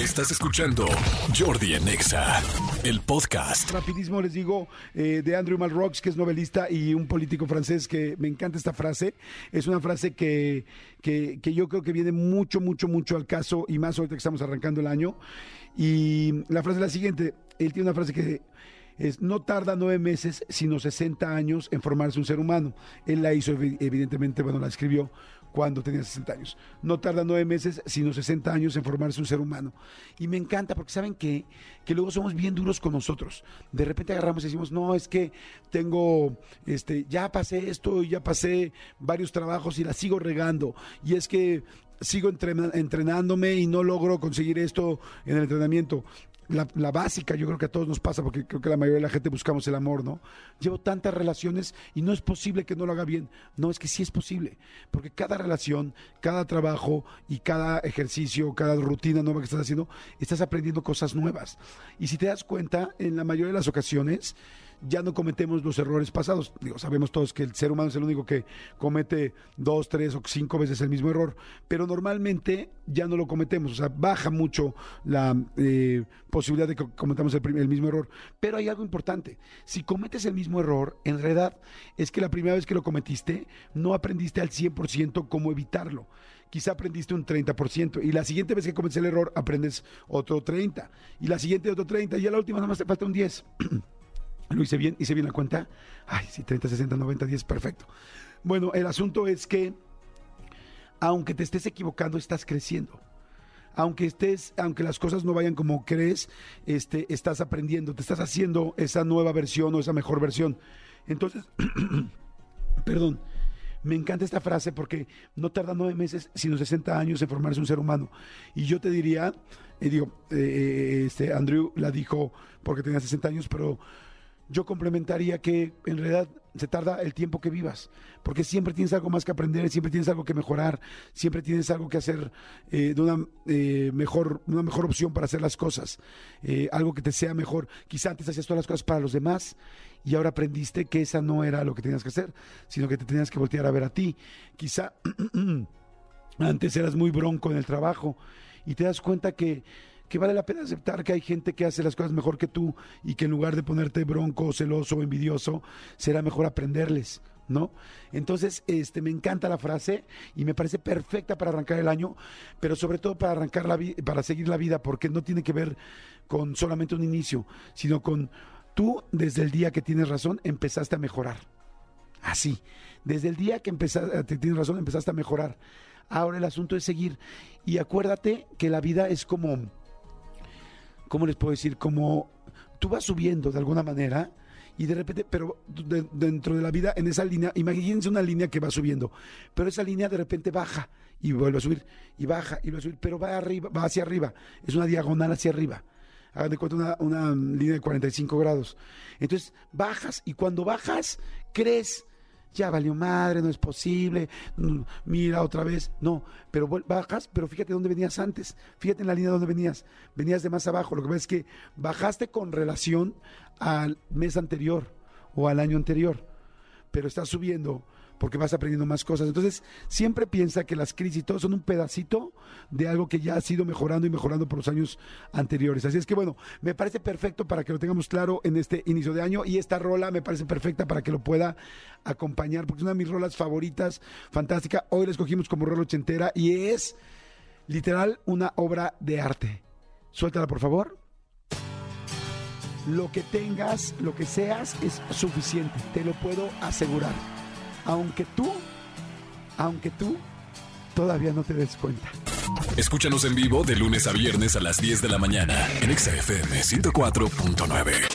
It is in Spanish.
Estás escuchando Jordi Anexa, el podcast. Rapidísimo les digo eh, de Andrew Malraux, que es novelista y un político francés que me encanta esta frase. Es una frase que, que, que yo creo que viene mucho, mucho, mucho al caso y más ahorita que estamos arrancando el año. Y la frase es la siguiente. Él tiene una frase que es, no tarda nueve meses, sino 60 años en formarse un ser humano. Él la hizo, evi- evidentemente, bueno, la escribió cuando tenía 60 años. No tarda nueve meses, sino 60 años en formarse un ser humano. Y me encanta porque saben que, que luego somos bien duros con nosotros. De repente agarramos y decimos, no, es que tengo, este, ya pasé esto ya pasé varios trabajos y la sigo regando. Y es que sigo entrenándome y no logro conseguir esto en el entrenamiento. La, básica, yo creo que a todos nos pasa, porque creo que la mayoría de la gente buscamos el amor, ¿no? Llevo tantas relaciones y no es posible que no lo haga bien. No, es que sí es posible, porque cada relación, cada trabajo y cada ejercicio, cada rutina nueva que estás haciendo, estás aprendiendo cosas nuevas. Y si te das cuenta, en la mayoría de las ocasiones, ya no cometemos los errores pasados. Digo, sabemos todos que el ser humano es el único que comete dos, tres o cinco veces el mismo error, pero normalmente ya no lo cometemos. O sea, baja mucho la eh, posibilidad de que cometamos el, el mismo error. Pero hay algo importante. Si cometes el mismo error, en realidad es que la primera vez que lo cometiste, no aprendiste al 100% cómo evitarlo quizá aprendiste un 30% y la siguiente vez que cometes el error aprendes otro 30 y la siguiente otro 30 y a la última nada más te falta un 10. Lo hice bien, hice bien la cuenta. Ay, sí, 30, 60, 90, 10, perfecto. Bueno, el asunto es que aunque te estés equivocando, estás creciendo. Aunque estés, aunque las cosas no vayan como crees, este, estás aprendiendo, te estás haciendo esa nueva versión o esa mejor versión. Entonces, perdón, me encanta esta frase porque no tarda nueve meses, sino 60 años en formarse un ser humano. Y yo te diría, y digo, eh, este, Andrew la dijo porque tenía 60 años, pero yo complementaría que en realidad se tarda el tiempo que vivas, porque siempre tienes algo más que aprender, siempre tienes algo que mejorar, siempre tienes algo que hacer eh, de una eh, mejor, una mejor opción para hacer las cosas, eh, algo que te sea mejor. Quizá antes hacías todas las cosas para los demás y ahora aprendiste que esa no era lo que tenías que hacer, sino que te tenías que voltear a ver a ti. Quizá antes eras muy bronco en el trabajo y te das cuenta que, que vale la pena aceptar que hay gente que hace las cosas mejor que tú y que en lugar de ponerte bronco, celoso envidioso, será mejor aprenderles. ¿No? Entonces, este, me encanta la frase y me parece perfecta para arrancar el año, pero sobre todo para arrancar la para seguir la vida, porque no tiene que ver con solamente un inicio, sino con tú desde el día que tienes razón empezaste a mejorar. Así. Desde el día que empezaste, tienes razón, empezaste a mejorar. Ahora el asunto es seguir. Y acuérdate que la vida es como, ¿cómo les puedo decir? Como tú vas subiendo de alguna manera y de repente, pero de- dentro de la vida, en esa línea, imagínense una línea que va subiendo, pero esa línea de repente baja y vuelve a subir, y baja y vuelve a subir, pero va arriba, va hacia arriba, es una diagonal hacia arriba. Hagan de cuenta una, una línea de 45 grados. Entonces bajas y cuando bajas, crees, ya valió madre, no es posible, mm, mira otra vez. No, pero bajas, pero fíjate dónde venías antes, fíjate en la línea donde venías, venías de más abajo. Lo que pasa es que bajaste con relación al mes anterior o al año anterior, pero estás subiendo porque vas aprendiendo más cosas. Entonces, siempre piensa que las crisis y todo son un pedacito de algo que ya ha sido mejorando y mejorando por los años anteriores. Así es que, bueno, me parece perfecto para que lo tengamos claro en este inicio de año y esta rola me parece perfecta para que lo pueda acompañar, porque es una de mis rolas favoritas, fantástica. Hoy la escogimos como rola ochentera y es literal una obra de arte. Suéltala, por favor. Lo que tengas, lo que seas, es suficiente, te lo puedo asegurar. Aunque tú, aunque tú todavía no te des cuenta. Escúchanos en vivo de lunes a viernes a las 10 de la mañana en Exa FM 104.9.